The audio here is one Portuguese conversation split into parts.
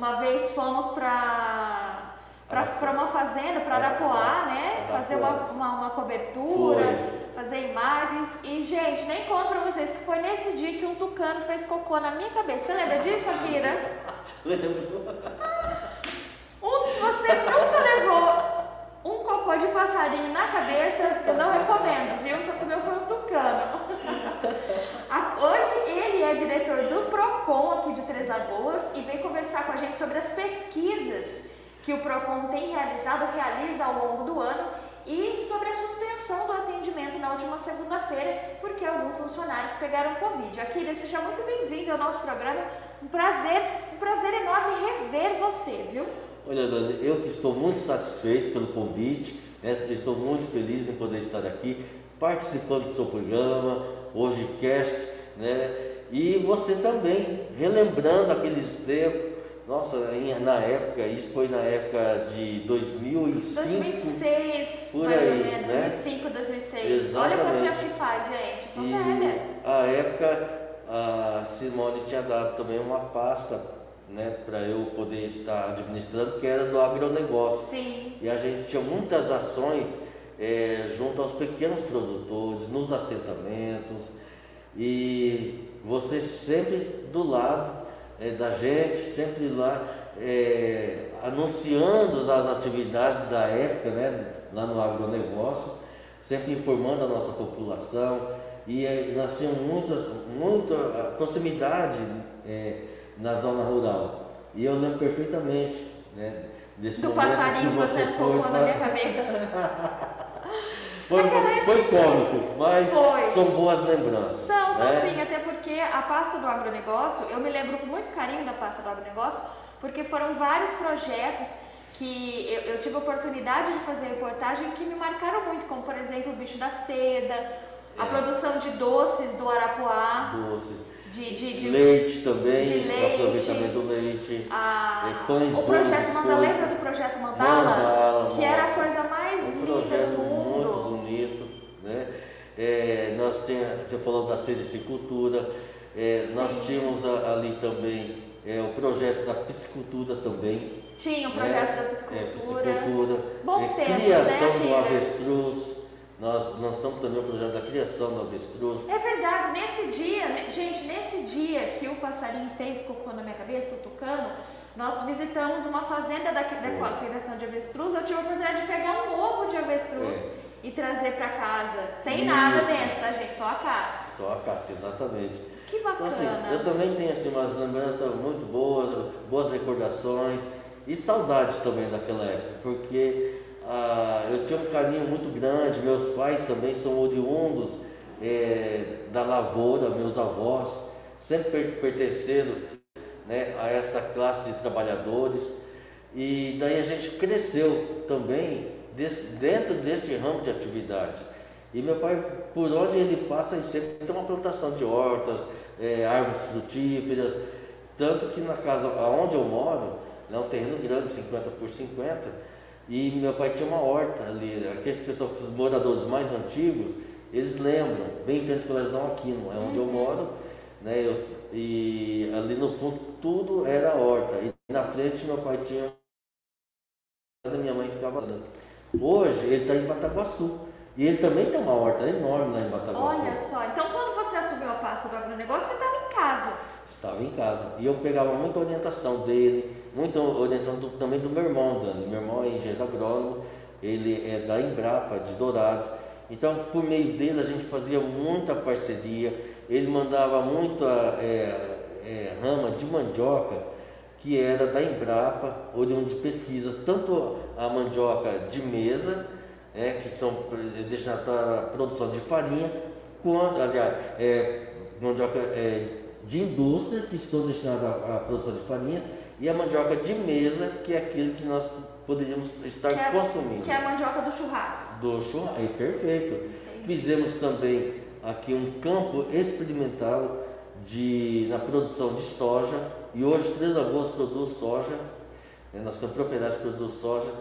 uma vez fomos para para uma fazenda, para Arapuá, né? Fazer uma, uma, uma cobertura, foi. fazer imagens. E, gente, nem conto para vocês que foi nesse dia que um tucano fez cocô na minha cabeça. Você lembra disso, Akira? Lembro. Um, se você nunca levou um cocô de passarinho na cabeça, eu não recomendo, viu? Só que o meu foi um tucano. É diretor do PROCON aqui de Três Lagoas e vem conversar com a gente sobre as pesquisas que o PROCON tem realizado, realiza ao longo do ano e sobre a suspensão do atendimento na última segunda-feira, porque alguns funcionários pegaram Covid. Akira, seja muito bem-vindo ao nosso programa. Um prazer, um prazer enorme rever você, viu? Olha, Dani, eu que estou muito satisfeito pelo convite, né? estou muito feliz em poder estar aqui participando do seu programa, hoje cast, né? E você também, relembrando aqueles tempos, nossa, na época, isso foi na época de 2005. 2006, por mais aí, ou menos, né? 2005, 2006. Exatamente. Olha quanto tempo que faz, gente, eu sou e velha. A época, a Simone tinha dado também uma pasta né, para eu poder estar administrando, que era do agronegócio. Sim. E a gente tinha muitas ações é, junto aos pequenos produtores, nos assentamentos, e você sempre do lado é, da gente, sempre lá é, anunciando as atividades da época, né, lá no agronegócio, sempre informando a nossa população, e é, nós tínhamos muitas, muita proximidade é, na zona rural. E eu lembro perfeitamente né, desse Do momento passarinho que você foi na minha cabeça. foi, foi cômico, mas foi. são boas lembranças. São, né? sim, até porque a pasta do agronegócio, eu me lembro com muito carinho da pasta do agronegócio, porque foram vários projetos que eu, eu tive a oportunidade de fazer reportagem que me marcaram muito, como por exemplo o bicho da seda, a É. produção de doces do Arapuá. Doces. De, de, de leite também, de leite. aproveitamento do leite. a- É, pães, o projeto bolos, Mandala, biscoito. lembra do projeto Mandala? Mandala, que era a nossa. coisa mais Um linda do mundo. muito bonito, né? É, nós tínhamos, você falou da sericicultura, é, nós tínhamos a- ali também é, o projeto da piscicultura também. Tinha o né? projeto da É, piscicultura. piscicultura, Bons é, tempos, criação né, do avestruz, nós lançamos também o projeto da criação do avestruz. É verdade, nesse dia, né, gente, nesse dia que o passarinho fez cocô na minha cabeça, o tucano, nós visitamos uma fazenda da, da criação de avestruz. Eu tive a oportunidade de pegar um ovo de avestruz É. e trazer para casa, sem nada Isso. dentro, tá, gente? Só a casca. Só a casca, exatamente. Que Então, bacana. assim, eu também tenho assim, umas lembranças muito boas, boas recordações e saudades também daquela época, porque ah, eu tinha um carinho muito grande, meus pais também são oriundos eh, da lavoura, meus avós, sempre per- pertenceram né, a essa classe de trabalhadores, e daí a gente cresceu também desse- dentro desse ramo de atividade. E meu pai, por onde ele passa, ele sempre tem uma plantação de hortas, eh, árvores frutíferas, tanto que na casa onde eu moro, é um terreno grande, 50 por 50, e meu pai tinha uma horta ali, aqueles pessoas, os moradores mais antigos, eles lembram, bem em frente ao Colégio Dom Aquino, é onde eu moro, né, eu- e ali no fundo tudo era horta, e na frente meu pai tinha, minha mãe ficava lá. Hoje ele está em Bataguaçu, e ele também tem uma horta enorme lá em Bataguaçu. Olha só, então quando você assumiu a pasta do agronegócio, você estava em casa. Estava em casa. E eu pegava muita orientação dele, muita orientação do- também do meu irmão, Dani. Meu irmão é engenheiro agrônomo, ele é da Embrapa, de Dourados. Então, por meio dele, a gente fazia muita parceria. Ele mandava muita é, é, rama de mandioca, que era da Embrapa, oriundo de pesquisa, tanto a mandioca de mesa, é, que são é, destinadas para a produção de farinha, quanto, aliás, é, mandioca é, de indústria, que são destinadas à, à produção de farinhas, e a mandioca de mesa, que é aquilo que nós poderíamos estar Que é, consumindo. que é a mandioca do churrasco. Do churrasco, é perfeito. Fizemos também aqui um campo experimental de, na produção de soja e hoje Três Lagoas produz soja, né? nós temos propriedades que produzem soja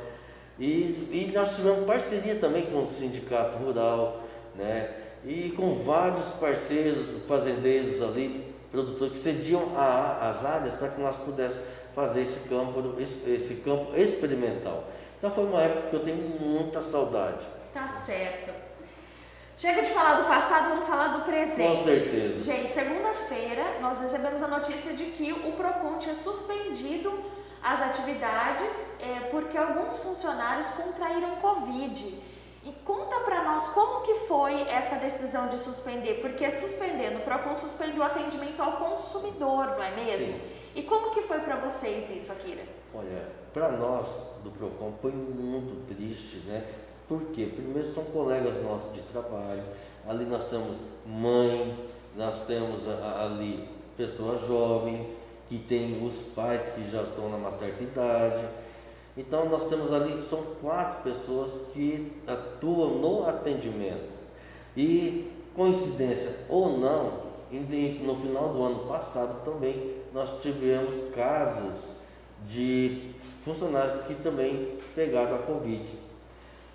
e, e nós tivemos parceria também com o sindicato rural, né? e com vários parceiros, fazendeiros ali, produtores que cediam a, as áreas para que nós pudéssemos fazer esse campo, esse, campo experimental. Então foi uma época que eu tenho muita saudade. Tá certo. Chega de falar do passado, vamos falar do presente. Com certeza. Gente, segunda-feira nós recebemos a notícia de que o PROCON tinha suspendido as atividades é, porque alguns funcionários contraíram Covid. E conta para nós como que foi essa decisão de suspender, porque suspendendo, o PROCON suspende o atendimento ao consumidor, não é mesmo? Sim. E como que foi para vocês isso, Akira? Olha, para nós do PROCON foi muito triste, né? Porque primeiro são colegas nossos de trabalho, ali nós temos mãe, nós temos ali pessoas jovens, que têm os pais que já estão numa certa idade, então nós temos ali, são quatro pessoas que atuam no atendimento. E coincidência ou não, no final do ano passado também nós tivemos casos de funcionários que também pegaram a Covid.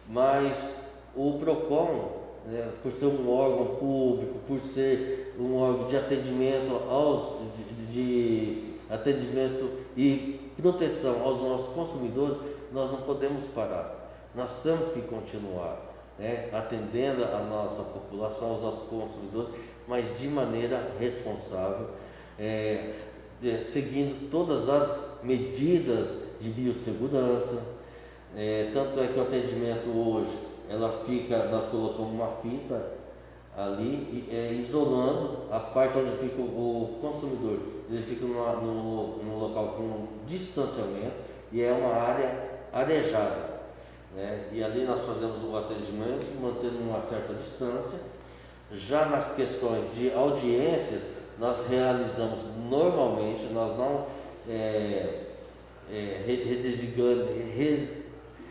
Mas o PROCON, né, por ser um órgão público, por ser um órgão de atendimento aos de, de atendimento e proteção aos nossos consumidores, nós não podemos parar. Nós temos que continuar né, atendendo a nossa população, aos nossos consumidores, mas de maneira responsável, é, é, seguindo todas as medidas de biossegurança. É, tanto é que o atendimento hoje, ela fica, nós colocamos uma fita ali, é, isolando a parte onde fica o, o consumidor. Ele fica numa, no, no local com distanciamento e é uma área arejada. Né? E ali nós fazemos o atendimento, mantendo uma certa distância. Já nas questões de audiências, nós realizamos normalmente, nós não é, é, res,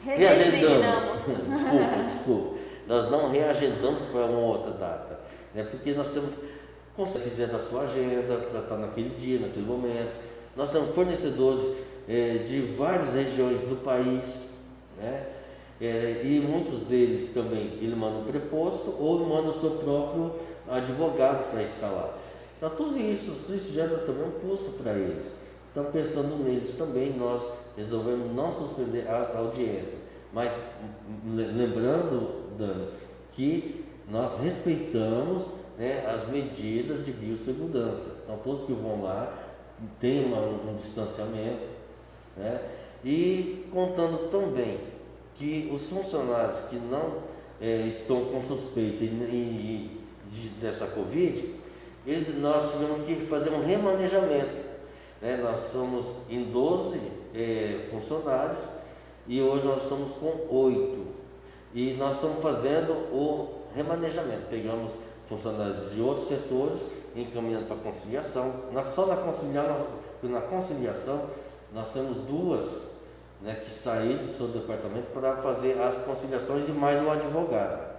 reagendamos. desculpa, desculpa nós não reagendamos para uma outra data, né? porque nós temos consegue da sua agenda para estar naquele dia, naquele momento. Nós temos fornecedores é, de várias regiões do país, né? É, e muitos deles também ele manda um preposto ou manda o seu próprio advogado para lá. Então tudo isso, tudo isso gera também um custo para eles. Então pensando neles também, nós resolvemos não suspender as audiências. Mas lembrando Dani, que nós respeitamos né, as medidas de biossegurança. Então, todos que vão lá têm uma, um distanciamento. Né? E contando também que os funcionários que não é, estão com suspeita de, dessa Covid, eles, nós tivemos que fazer um remanejamento. Né? Nós somos em 12 é, funcionários e hoje nós estamos com 8. E nós estamos fazendo o remanejamento. Pegamos funcionários de outros setores, encaminhando para a conciliação. Na, só na conciliação, na conciliação, nós temos duas né, que saíram do seu departamento para fazer as conciliações e mais o advogado.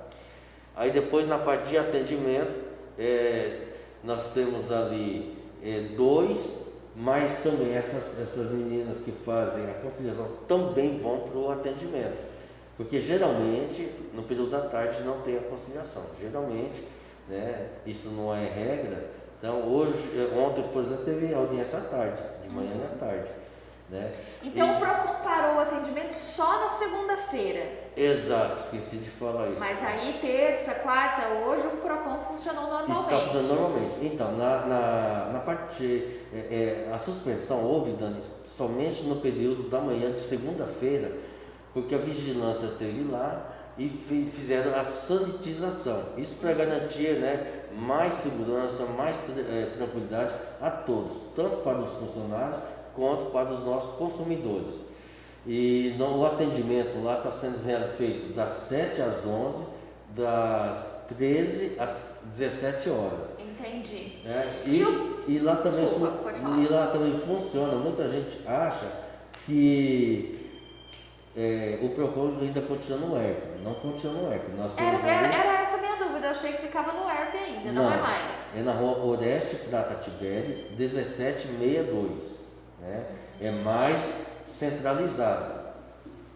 Aí depois na parte de atendimento, é, nós temos ali é, dois, mas também essas, essas meninas que fazem a conciliação também vão para o atendimento. Porque geralmente, no período da tarde, não tem a conciliação. Geralmente, né, isso não é regra. Então, hoje, ontem, por exemplo, teve audiência à tarde, de manhã à tarde. Né? Então, e... o PROCON parou o atendimento só na segunda-feira. Exato, esqueci de falar isso. Mas aí, terça, quarta, hoje, o PROCON funcionou normalmente. Está funcionando normalmente. Então, na, na, na parte. De, é, é, a suspensão houve, Dani, somente no período da manhã de segunda-feira porque a vigilância teve lá e fizeram a sanitização. Isso para garantir né, mais segurança, mais é, tranquilidade a todos, tanto para os funcionários quanto para os nossos consumidores. E no, o atendimento lá está sendo feito das 7 às 11, das 13 às 17 horas. Entendi. É, e, e, lá também Desculpa, e lá também funciona, muita gente acha que é, o PROCON ainda continua no ERP, não continua no ERP. Nós era, era, era, essa minha dúvida ficava no ERP ainda, não, não é mais. É na rua Oreste Prata Tiberi, 1762. Né? É mais centralizado.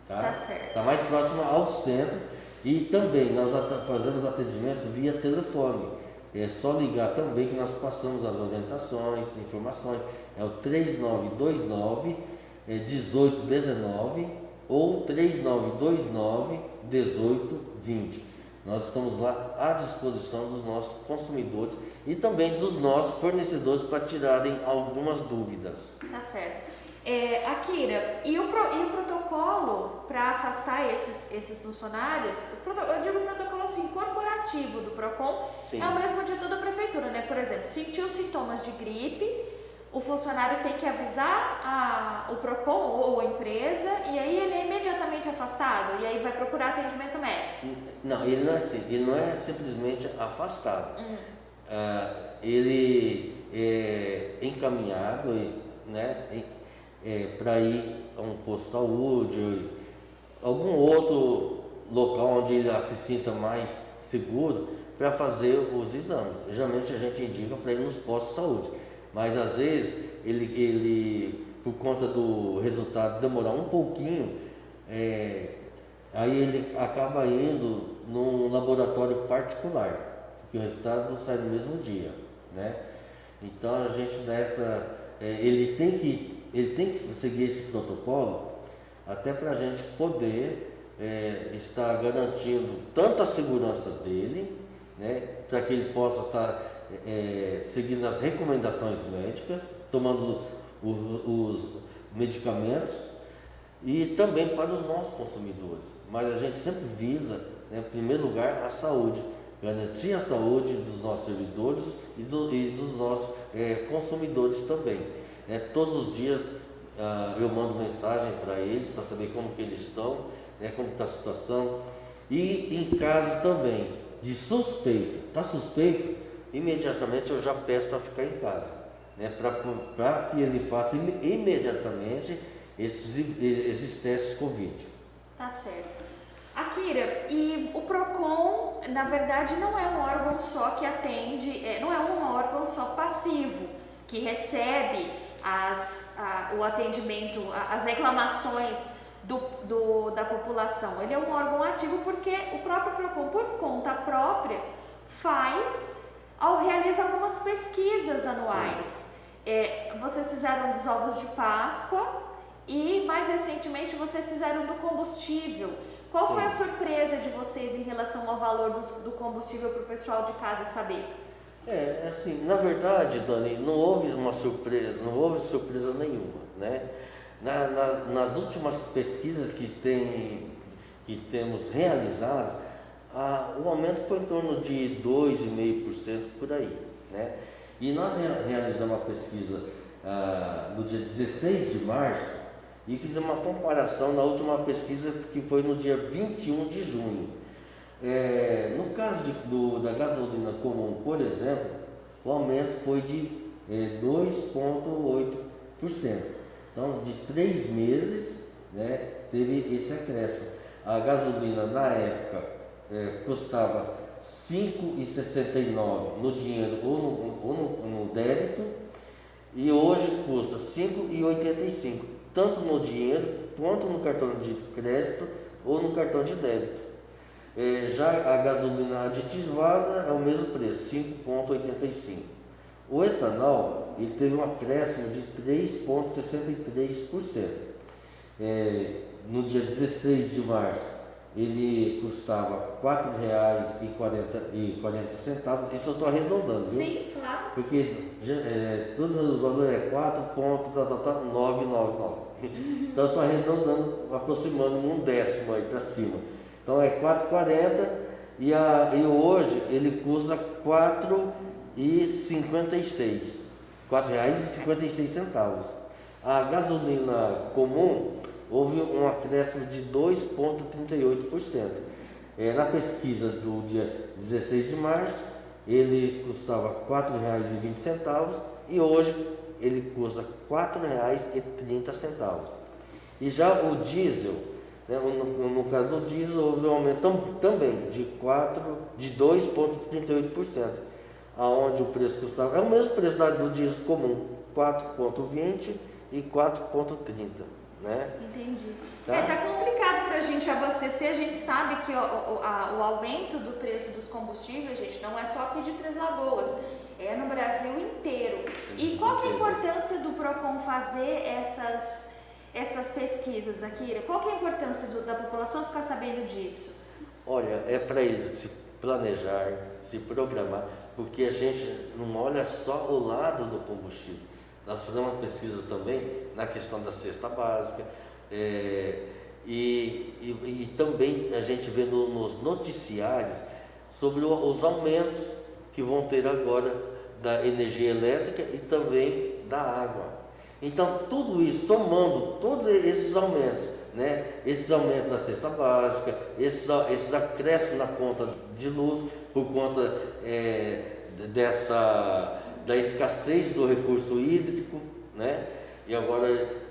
Tá, tá certo. Tá mais próximo ao centro. E também nós fazemos atendimento via telefone. É só ligar também que nós passamos as orientações, informações. É o 3929 1819 ou 3929 1820. Nós estamos lá à disposição dos nossos consumidores e também dos nossos fornecedores para tirarem algumas dúvidas. Tá certo. É, Akira, e o, pro, e o protocolo para afastar esses, esses funcionários, eu digo protocolo assim, corporativo do PROCON, Sim. é o mesmo de toda a prefeitura, né? Por exemplo, sentiu sintomas de gripe, o funcionário tem que avisar a, o PROCON ou a empresa e aí ele é imediatamente afastado e aí vai procurar atendimento médico. Não, ele não é assim, ele não é simplesmente afastado. Hum. Uh, ele é encaminhado, né, é, para ir a um posto de saúde, algum outro local onde ele se sinta mais seguro para fazer os exames. Geralmente a gente indica para ir nos postos de saúde mas às vezes ele, ele por conta do resultado demorar um pouquinho, é, aí ele acaba indo num laboratório particular, porque o resultado sai no mesmo dia, né? Então a gente dessa, é, ele tem que ele tem que seguir esse protocolo até para a gente poder é, estar garantindo tanto a segurança dele, né, para que ele possa estar é, seguindo as recomendações médicas, tomando os, os medicamentos e também para os nossos consumidores. Mas a gente sempre visa, né, em primeiro lugar, a saúde, garantir a saúde dos nossos servidores e, do, e dos nossos é, consumidores também. É, todos os dias ah, eu mando mensagem para eles para saber como que eles estão, né, como está a situação. E em casos também de suspeito, está suspeito, imediatamente eu já peço para ficar em casa, né? para que ele faça imediatamente esses, esses testes Covid. Tá certo. Akira, e o PROCON, na verdade, não é um órgão só que atende, é, não é um órgão só passivo, que recebe as, a, o atendimento, as reclamações do, do, da população. Ele é um órgão ativo porque o próprio PROCON, por conta própria, faz ao realiza algumas pesquisas anuais. É, vocês fizeram dos ovos de Páscoa e mais recentemente vocês fizeram do combustível. Qual Sim. foi a surpresa de vocês em relação ao valor do, do combustível para o pessoal de casa saber? É, assim, na verdade, Dani, não houve uma surpresa, não houve surpresa nenhuma, né? Na, na, nas últimas pesquisas que, tem, que temos realizadas, ah, o aumento foi em torno de 2,5% por aí. Né? E nós realizamos uma pesquisa ah, no dia 16 de março e fizemos uma comparação na última pesquisa que foi no dia 21 de junho. É, no caso de, do, da gasolina comum, por exemplo, o aumento foi de é, 2,8%. Então, de três meses, né, teve esse acréscimo. A gasolina na época é, custava 5,69 no dinheiro ou no, ou no, no débito e hoje custa 5,85 tanto no dinheiro quanto no cartão de crédito ou no cartão de débito. É, já a gasolina aditivada é o mesmo preço, 5,85. O etanol ele teve um acréscimo de 3,63%. É, no dia 16 de março ele custava R$ 4,40. Isso eu estou arredondando, viu? Sim, claro. Porque é, todos os valores é 4,999. Então eu estou arredondando, aproximando um décimo aí para cima. Então é 4,40 e, a, e hoje ele custa R$ 4,56. R$ 4,56. A gasolina comum houve um acréscimo de 2,38%. É, na pesquisa do dia 16 de março, ele custava R$ 4,20 e hoje ele custa R$ 4,30. E já o diesel, Né? No, no, caso do diesel, houve um aumento tam, também de, 4, de 2,38%, aonde o preço custava, é o mesmo preço do diesel comum, 4,20 e 4,30. Né? Entendi. Tá? É, tá complicado para a gente abastecer. A gente sabe que o, o, a, o aumento do preço dos combustíveis, gente, não é só aqui de Três Lagoas, é no Brasil inteiro. E qual que é a importância do PROCON fazer essas, essas pesquisas, Akira? Qual que é a importância do, da população ficar sabendo disso? Olha, é para eles se planejar, se programar, porque a gente não olha só o lado do combustível. Nós fazemos uma pesquisa também na questão da cesta básica, é, e, e, e, também a gente vê no, nos noticiários sobre o, os aumentos que vão ter agora da energia elétrica e também da água. Então, tudo isso, somando todos esses aumentos, né? esses aumentos na cesta básica, esses, esses acréscimos na conta de luz, por conta é, dessa da escassez do recurso hídrico, né? e agora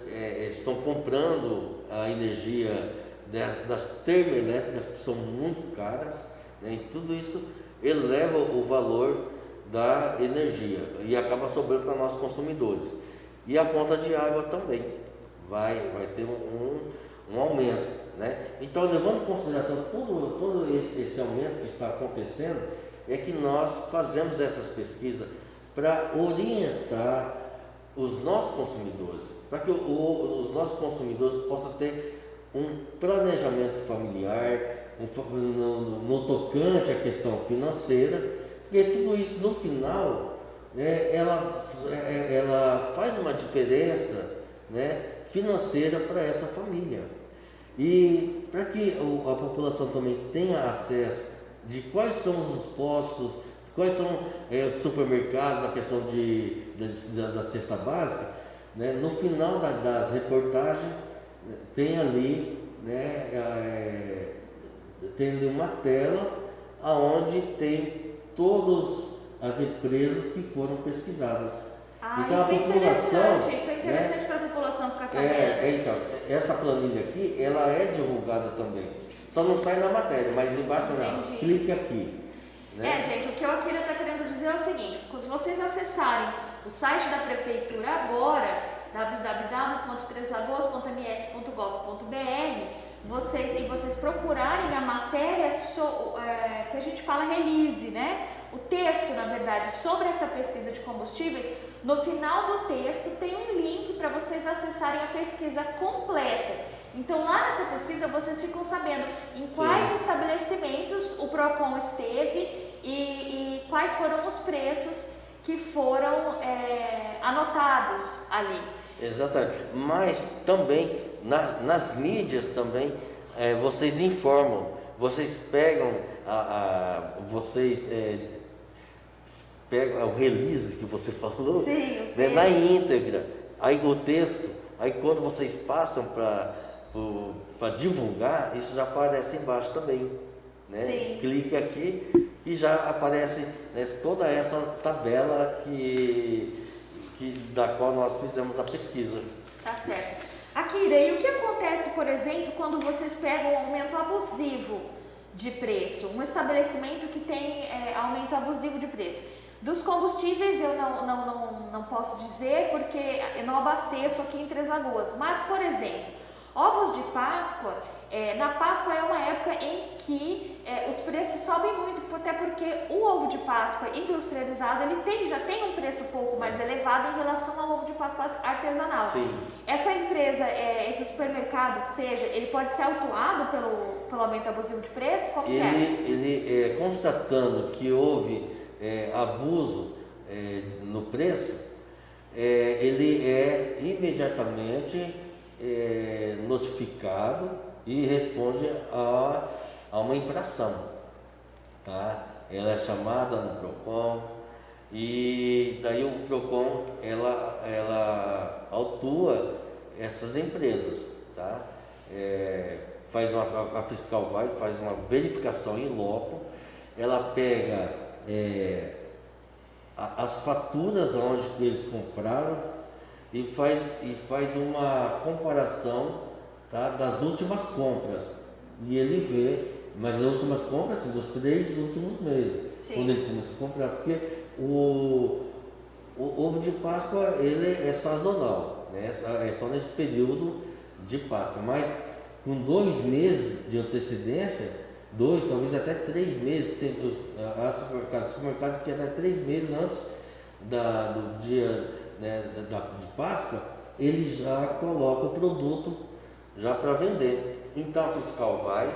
é, estão comprando a energia das, das termoelétricas, que são muito caras, né? e tudo isso eleva o valor da energia e acaba sobrando para nós consumidores. E a conta de água também vai, vai ter um, um aumento. Né? Então, levando em consideração todo, todo esse, esse aumento que está acontecendo, é que nós fazemos essas pesquisas para orientar os nossos consumidores, para que o, o, os nossos consumidores possam ter um planejamento familiar, um, no, no, tocante à questão financeira, porque tudo isso no final né, ela, é, ela faz uma diferença né, financeira para essa família. E para que a população também tenha acesso de quais são os postos Quais são é, os supermercados na questão de, da, da cesta básica? Né? No final da, das reportagens tem ali, né, é, tem ali uma tela aonde tem todas as empresas que foram pesquisadas. Ah, então isso a é população, isso é interessante né, para a população ficar sabendo. É, é, então, essa planilha aqui, ela é divulgada também. Só não sai na matéria, mas embaixo lá, clique aqui. Né? É, gente, o que eu Akira está querendo dizer é o seguinte: se vocês acessarem o site da prefeitura agora, www.treslagoas.ms.gov.br, vocês, e vocês procurarem a matéria so, é, que a gente fala release, né? O texto, na verdade, sobre essa pesquisa de combustíveis, no final do texto tem um link para vocês acessarem a pesquisa completa. Então lá nessa pesquisa vocês ficam sabendo em Sim. quais estabelecimentos o PROCON esteve e, e quais foram os preços que foram é, anotados ali. Exatamente. Mas também nas, nas mídias também é, vocês informam, vocês pegam a, a vocês é, pegam o release que você falou Sim, né, na íntegra, aí o texto, aí quando vocês passam para divulgar, isso já aparece embaixo também. Né? Sim. Clique aqui e já aparece né, toda essa tabela que, que, da qual nós fizemos a pesquisa. Tá certo. Akira, e o que acontece, por exemplo, quando vocês pegam um aumento abusivo de preço? Um estabelecimento que tem é, aumento abusivo de preço. Dos combustíveis eu não, não, não, não posso dizer porque eu não abasteço aqui em Três Lagoas. Mas, por exemplo, ovos de Páscoa é, na Páscoa é uma época em que é, os preços sobem muito, até porque o ovo de Páscoa industrializado ele tem, já tem um preço um pouco mais elevado em relação ao ovo de Páscoa artesanal. Sim. Essa empresa, é, esse supermercado, que seja, ele pode ser autuado pelo, pelo aumento abusivo de preço? Como ele, é? Ele, é, constatando que houve é, abuso é, no preço, ele é imediatamente notificado e responde a, a uma infração. Tá? Ela é chamada no PROCON e daí o PROCON ela, ela autua essas empresas. Tá? É, faz uma, a fiscal vai, faz uma verificação em loco, ela pega é, as faturas onde eles compraram e faz, e faz uma comparação tá? das últimas compras. E ele vê, mas as últimas compras assim, dos três últimos meses, Sim. quando ele começa a comprar, porque o, o ovo de Páscoa ele é sazonal, né? é só nesse período de Páscoa, mas com dois meses de antecedência, dois, talvez até três meses, tem há supermercado, supermercado que até três meses antes da, do dia né, da, de Páscoa, ele já coloca o produto já para vender. Então o fiscal vai,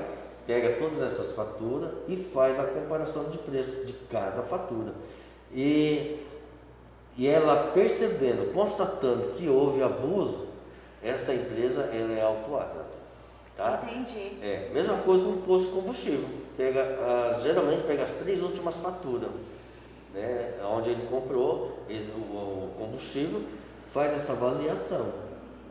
pega todas essas faturas e faz a comparação de preço de cada fatura. E, e ela percebendo, constatando que houve abuso, essa empresa ela é autuada. Tá? Entendi. É, mesma coisa com o posto de combustível. Pega, ah, geralmente pega as três últimas faturas, né, onde ele comprou o combustível, faz essa avaliação.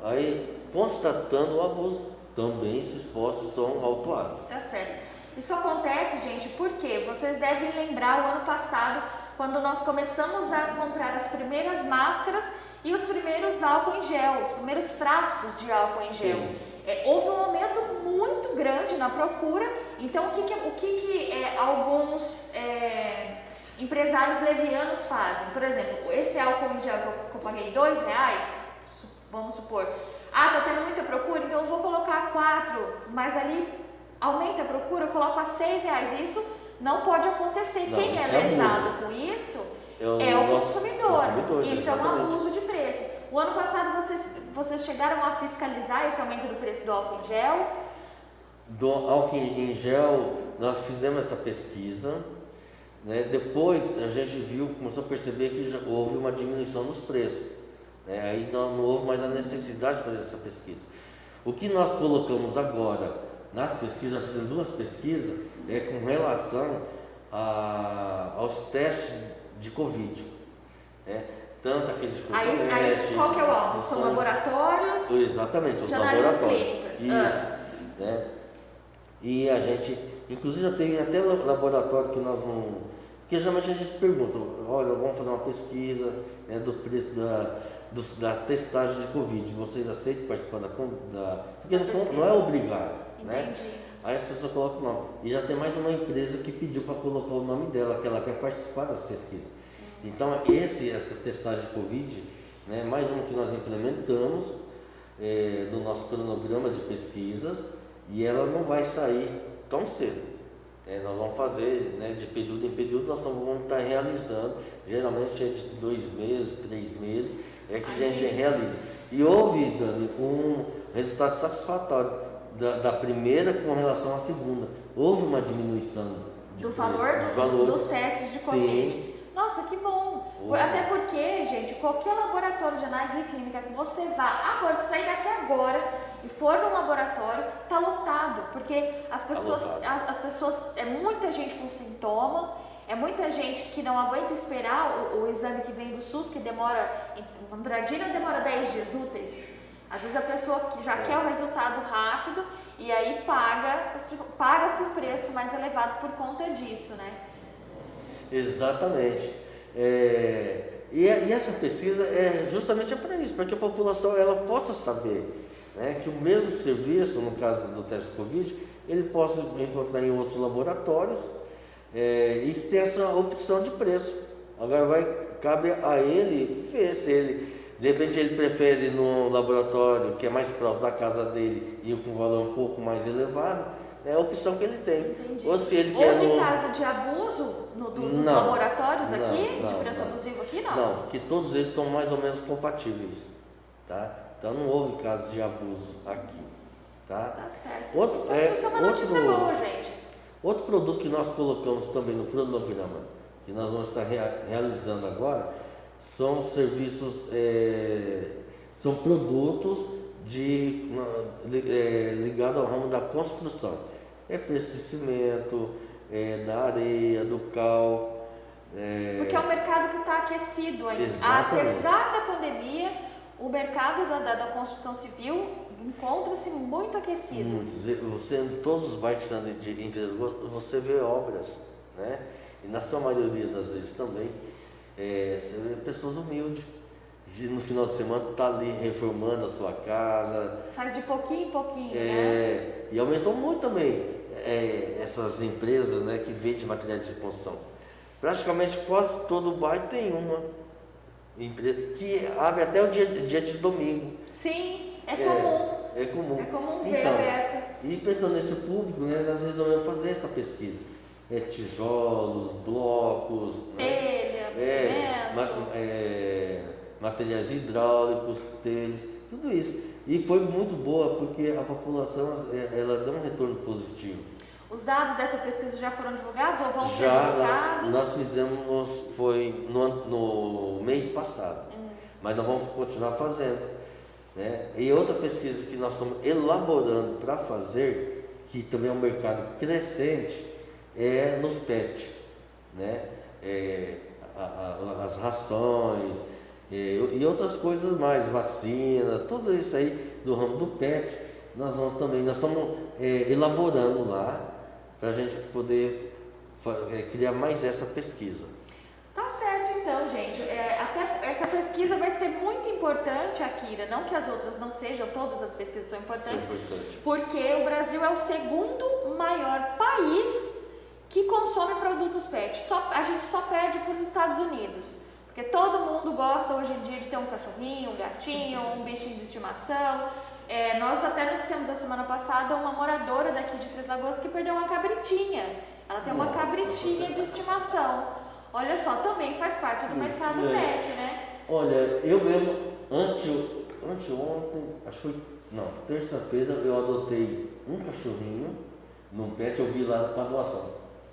Aí, constatando o abuso, também esses postos são autuados. Tá certo. Isso acontece, gente, porque vocês devem lembrar o ano passado, quando nós começamos a comprar as primeiras máscaras e os primeiros álcool em gel, os primeiros frascos de álcool em gel. É, houve um aumento muito grande na procura, então o que, que o que, que é, alguns é, empresários levianos fazem? Por exemplo, esse álcool em gel que eu, que eu paguei dois reais, vamos supor, ah, tá tendo muita procura, então eu vou colocar quatro, mas ali aumenta a procura, eu coloco a seis reais. Isso não pode acontecer. Não, Quem é é lesado abuso. com isso É o é o consumidor. consumidor, Isso é um exatamente. abuso de preços. O ano passado vocês, vocês chegaram a fiscalizar esse aumento do preço do álcool em gel? Do álcool em gel, nós fizemos essa pesquisa. Né? Depois a gente viu, começou a perceber que já houve uma diminuição nos preços. Né? Aí não, não houve mais a necessidade de fazer essa pesquisa. O que nós colocamos agora nas pesquisas, já fizemos duas pesquisas, é com relação a- aos testes de Covid. né? Tanto aquele de Aí, aí qual que é o alvo? São são- laboratórios? Exatamente, os laboratórios. clínicas. Isso. Ah. Né? E a gente, inclusive já tem até la- laboratório que nós não. Porque geralmente a gente pergunta, olha, vamos fazer uma pesquisa né, do preço da, dos, da testagem de Covid. Vocês aceitam participar da. da porque não, são, não é obrigado. Né? Entendi. Aí as pessoas colocam o nome. E já tem mais uma empresa que pediu para colocar o nome dela, que ela quer participar das pesquisas. Então, esse, essa testagem de Covid, né, mais uma que nós implementamos é, no nosso cronograma de pesquisas, e ela não vai sair tão cedo. É, nós vamos fazer né, de período em período, nós vamos estar realizando, geralmente é de dois meses, três meses, é que a gente realiza. E houve, Dani, um resultado satisfatório da, da primeira com relação à segunda. Houve uma diminuição Do preço, valor dos dos, valores. dos testes de Sim. Covid. Nossa, que bom! Até porque, gente, qualquer laboratório de análise clínica que você vá agora, se sair daqui agora e for no laboratório, tá lotado, porque as pessoas, lotado. a- as pessoas, é muita gente com sintoma, é muita gente que não aguenta esperar o, o exame que vem do SUS, que demora, em Andradina demora 10 dias úteis. Às vezes a pessoa que já É. quer o resultado rápido e aí paga, paga-se um preço mais elevado por conta disso, né? Exatamente. É, e, e essa pesquisa é justamente para isso, para que a população ela possa saber né, que o mesmo serviço, no caso do teste Covid, ele possa encontrar em outros laboratórios é, e que tem essa opção de preço. Agora vai, cabe a ele ver se ele, de repente ele prefere ir no laboratório que é mais próximo da casa dele e com valor um pouco mais elevado, é a opção que ele tem. Entendi. Ou se ele quer Houve no... caso de abuso no, do- dos Não, laboratórios não, aqui? de não, preço não. abusivo aqui? Não. Não, porque todos eles estão mais ou menos compatíveis, tá? Então não houve caso de abuso aqui, tá? Tá certo. Outro- isso, é, isso é uma outro- notícia boa, gente. Outro produto que nós colocamos também no cronograma, que nós vamos estar rea- realizando agora, são serviços, é, são produtos de, é, ligado ao ramo da construção. É preço de cimento, é, da areia, do cal. é, Porque é um mercado que está aquecido ainda. Exatamente. Apesar da pandemia, o mercado da, da, da construção civil encontra-se muito aquecido. Muitos. Você, em todos os bairros que andam de, em Três você vê obras, né? E na sua maioria das vezes também, é, você vê pessoas humildes, no final de semana tá ali reformando a sua casa. Faz de pouquinho em pouquinho, é, né? E aumentou muito também é, essas empresas né, que vendem materiais de construção. Praticamente quase todo bairro tem uma empresa que abre até o dia, dia de domingo. Sim, é comum. É, é comum. É comum ver então, aberto. E pensando nesse público, né, nós resolvemos fazer essa pesquisa. É, tijolos, blocos, né? telha, né? é, ma é, materiais hidráulicos, telhas, tudo isso. E foi muito boa porque a população é, ela deu um retorno positivo. Os dados dessa pesquisa já foram divulgados ou vão já, ser divulgados? Nós fizemos, foi no, no mês passado, hum. mas nós vamos continuar fazendo. Né? E outra pesquisa que nós estamos elaborando para fazer, que também é um mercado crescente, é nos PET. Né? É, a, a, as rações é, e outras coisas mais, vacina, tudo isso aí do ramo do PET, nós vamos também, nós estamos é, elaborando lá para a gente poder é, criar mais essa pesquisa. Tá certo então, gente. É, até essa pesquisa vai ser muito importante, Akira. Não que as outras não sejam, todas as pesquisas são importantes. Sim, importante. Porque o Brasil é o segundo maior país que consome produtos PET. Só, a gente só perde para os Estados Unidos. Porque todo mundo gosta hoje em dia de ter um cachorrinho, um gatinho, um bichinho de estimação. É, nós até noticiamos a semana passada uma moradora daqui de Três Lagoas que perdeu uma cabritinha. Ela tem uma Nossa, cabritinha de estimação. Olha só, também faz parte do Isso, mercado é. pet, né? Olha, eu mesmo, ante, anteontem, acho que foi, não, terça-feira eu adotei um cachorrinho num pet, eu vi lá para doação.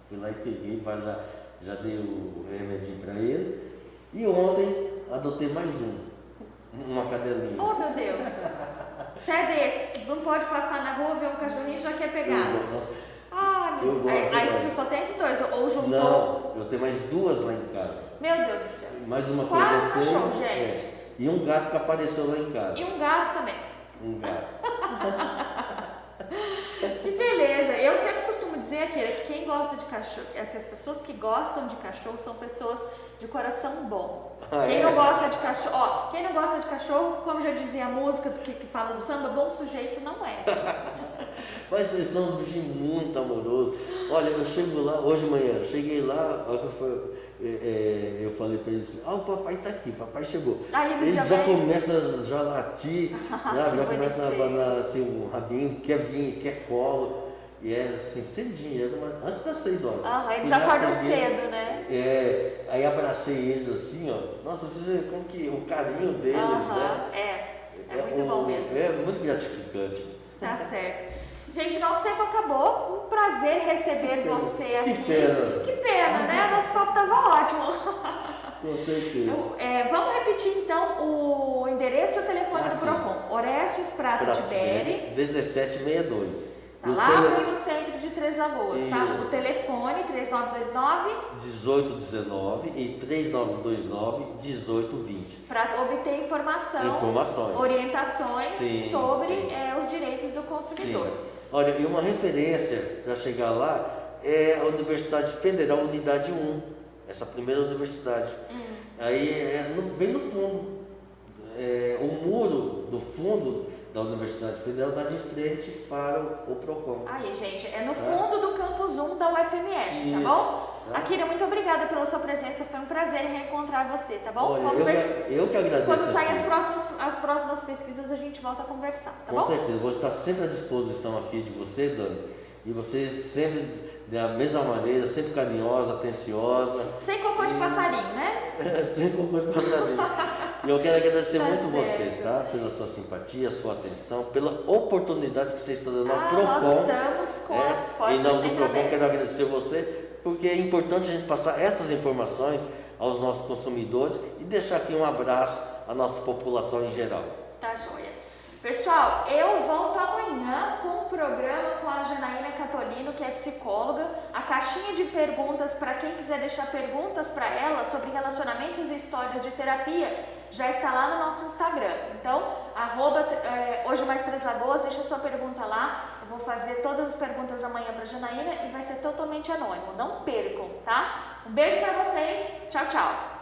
Fui lá e peguei, vai já, já dei o remedinho para ele. E ontem adotei mais um, uma cadelinha. Oh meu Deus! Você é desse, não pode passar na rua, ver um cachorrinho e já quer pegar. Eu, nossa, ah, eu gosto. Aí, aí você só tem esses dois, ou juntou? Não, eu tenho mais duas lá em casa. Meu Deus do céu. Mais uma Quatro que eu adotei. Cachorro, gente. É, e um gato que apareceu lá em casa. E um gato também. Um gato. que beleza. Eu sempre costumo dizer que quem gosta de cachorro, é que as pessoas que gostam de cachorro são pessoas de coração bom. Ah, quem é? não gosta de cachorro, ó, quem não gosta de cachorro, como já dizia a música que, que fala do samba, bom sujeito não é. Mas vocês são uns bichinhos muito amorosos. Olha, eu chego lá, hoje de manhã, cheguei lá, eu, é, é, eu falei para eles, ah, o papai está aqui, o papai chegou. Aí eles, já, já começam já latir, já, já começam a abanar assim, o rabinho, quer vir, quer colo. E era assim, cedinho, era uma, antes das seis horas. Ah, eles acordam cedo, né? É, aí abracei eles assim, ó. Nossa, você vê como que o carinho deles, né? É, é, é muito um, bom mesmo. É muito gratificante. Tá certo. Gente, nosso tempo acabou. Um prazer receber você aqui. Que pena. Que pena, né? Nosso papo tava ótimo. Com certeza. É, vamos repetir então o endereço e o telefone ah, do Procon. Orestes Prata, Prata Tiberi. 1762. Tá lá tele... no centro de Três Lagoas, Isso. tá? O telefone 3929 1819 e 3929 1820. Para obter informação, informações, orientações sim, sobre sim. É, os direitos do consumidor. Sim. Olha, e uma referência para chegar lá é a Universidade Federal Unidade 1, essa primeira universidade. Hum. Aí é no, bem no fundo. É, o muro do fundo da Universidade Federal dá de frente para o, o PROCON. Aí, gente, é no fundo é. do campus 1 da UFMS, Isso, tá bom? Tá? Akira, muito obrigada pela sua presença, foi um prazer reencontrar você, tá bom? Olha, eu, que, eu que agradeço. Quando saem as próximas, as próximas pesquisas, a gente volta a conversar, tá Com bom? Com certeza, vou estar sempre à disposição aqui de você, Dani, e você sempre da mesma maneira, sempre carinhosa, atenciosa. Sem cocô de passarinho, né? Sem cocô de passarinho. E eu quero agradecer tá muito certo. você, tá? Pela sua simpatia, sua atenção, pela oportunidade que você está dando ao ah, PROCON. Nós estamos com é, as portas Em nome do PROCON, quero agradecer você, porque é importante a gente passar essas informações aos nossos consumidores e deixar aqui um abraço à nossa população em geral. Tá joia. Pessoal, eu volto amanhã com um programa com a Janaína Catolino, que é psicóloga. A caixinha de perguntas para quem quiser deixar perguntas para ela sobre relacionamentos e histórias de terapia já está lá no nosso Instagram. Então, arroba, é, hoje mais Três Lagoas, deixa sua pergunta lá. Vou fazer todas as perguntas amanhã para Janaína e vai ser totalmente anônimo. Não percam, tá? Um beijo para vocês. Tchau, tchau.